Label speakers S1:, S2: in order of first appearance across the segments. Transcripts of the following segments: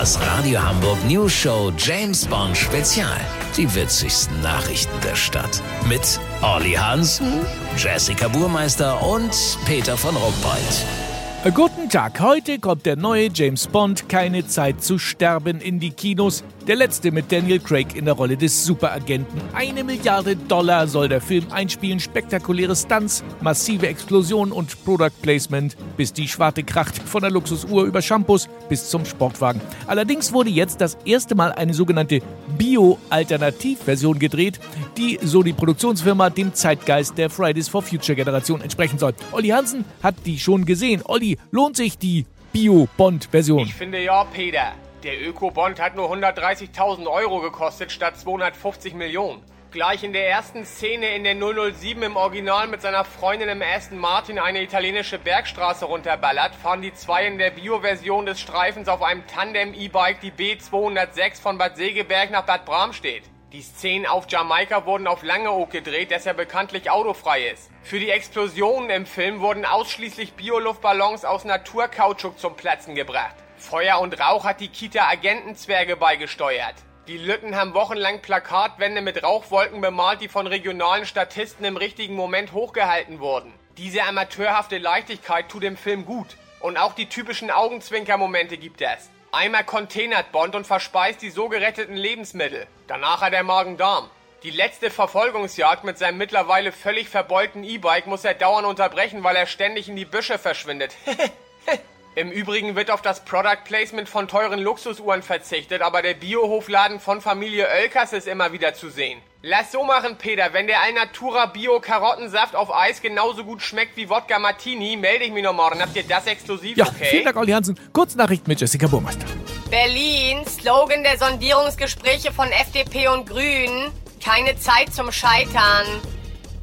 S1: Das Radio Hamburg News Show James Bond Spezial. Die witzigsten Nachrichten der Stadt. Mit Olli Hansen, Jessica Burmeister und Peter von Rumpold.
S2: Guten Tag, heute kommt der neue James Bond Keine Zeit zu sterben in die Kinos. Der letzte mit Daniel Craig in der Rolle des Superagenten. Eine Milliarde Dollar soll der Film einspielen, spektakuläre Stunts, massive Explosionen und Product Placement, bis die Schwarte kracht, von der Luxusuhr über Shampoos bis zum Sportwagen. Allerdings wurde jetzt das erste Mal eine sogenannte Bio-Alternativversion gedreht, die, so die Produktionsfirma, dem Zeitgeist der Fridays for Future Generation entsprechen soll. Olli Hansen hat die schon gesehen. Olli, lohnt sich die Bio-Bond-Version?
S3: Ich finde ja, Peter. Der Öko-Bond hat nur 130.000 Euro gekostet statt 250 Millionen. Gleich in der ersten Szene in der 007 im Original mit seiner Freundin im Aston Martin eine italienische Bergstraße runterballert, fahren die zwei in der Bio-Version des Streifens auf einem Tandem-E-Bike die B206 von Bad Segeberg nach Bad Bramstedt. Die Szenen auf Jamaika wurden auf Langeoog gedreht, das ja bekanntlich autofrei ist. Für die Explosionen im Film wurden ausschließlich Bioluftballons aus Naturkautschuk zum Platzen gebracht. Feuer und Rauch hat die Kita Agentenzwerge beigesteuert. Die Lütten haben wochenlang Plakatwände mit Rauchwolken bemalt, die von regionalen Statisten im richtigen Moment hochgehalten wurden. Diese amateurhafte Leichtigkeit tut dem Film gut. Und auch die typischen Augenzwinkermomente gibt es. Einmal containert Bond und verspeist die so geretteten Lebensmittel. Danach hat er Magen-Darm. Die letzte Verfolgungsjagd mit seinem mittlerweile völlig verbeulten E-Bike muss er dauernd unterbrechen, weil er ständig in die Büsche verschwindet. Im Übrigen wird auf das Product Placement von teuren Luxusuhren verzichtet, aber der Biohofladen von Familie Oelkers ist immer wieder zu sehen. Lass so machen, Peter. Wenn der Alnatura Bio Karottensaft auf Eis genauso gut schmeckt wie Wodka Martini, melde ich mich noch morgen. Habt ihr das exklusiv,
S2: Ja,
S3: okay?
S2: vielen Dank, Olli Hansen. Kurznachricht mit Jessica Burmeister.
S4: Berlin, Slogan der Sondierungsgespräche von FDP und Grünen. Keine Zeit zum Scheitern.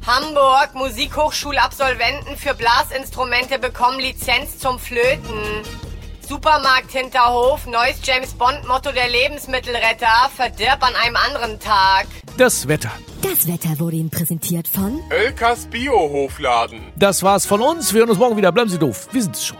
S4: Hamburg, Musikhochschulabsolventen für Blasinstrumente bekommen Lizenz zum Flöten. Supermarkt Hinterhof, neues James Bond Motto der Lebensmittelretter, verdirb an einem anderen Tag.
S2: Das Wetter.
S5: Das Wetter wurde Ihnen präsentiert von
S3: Oelkers Biohofladen.
S2: Das war's von uns. Wir hören uns morgen wieder. Bleiben Sie doof. Wir sind's schon.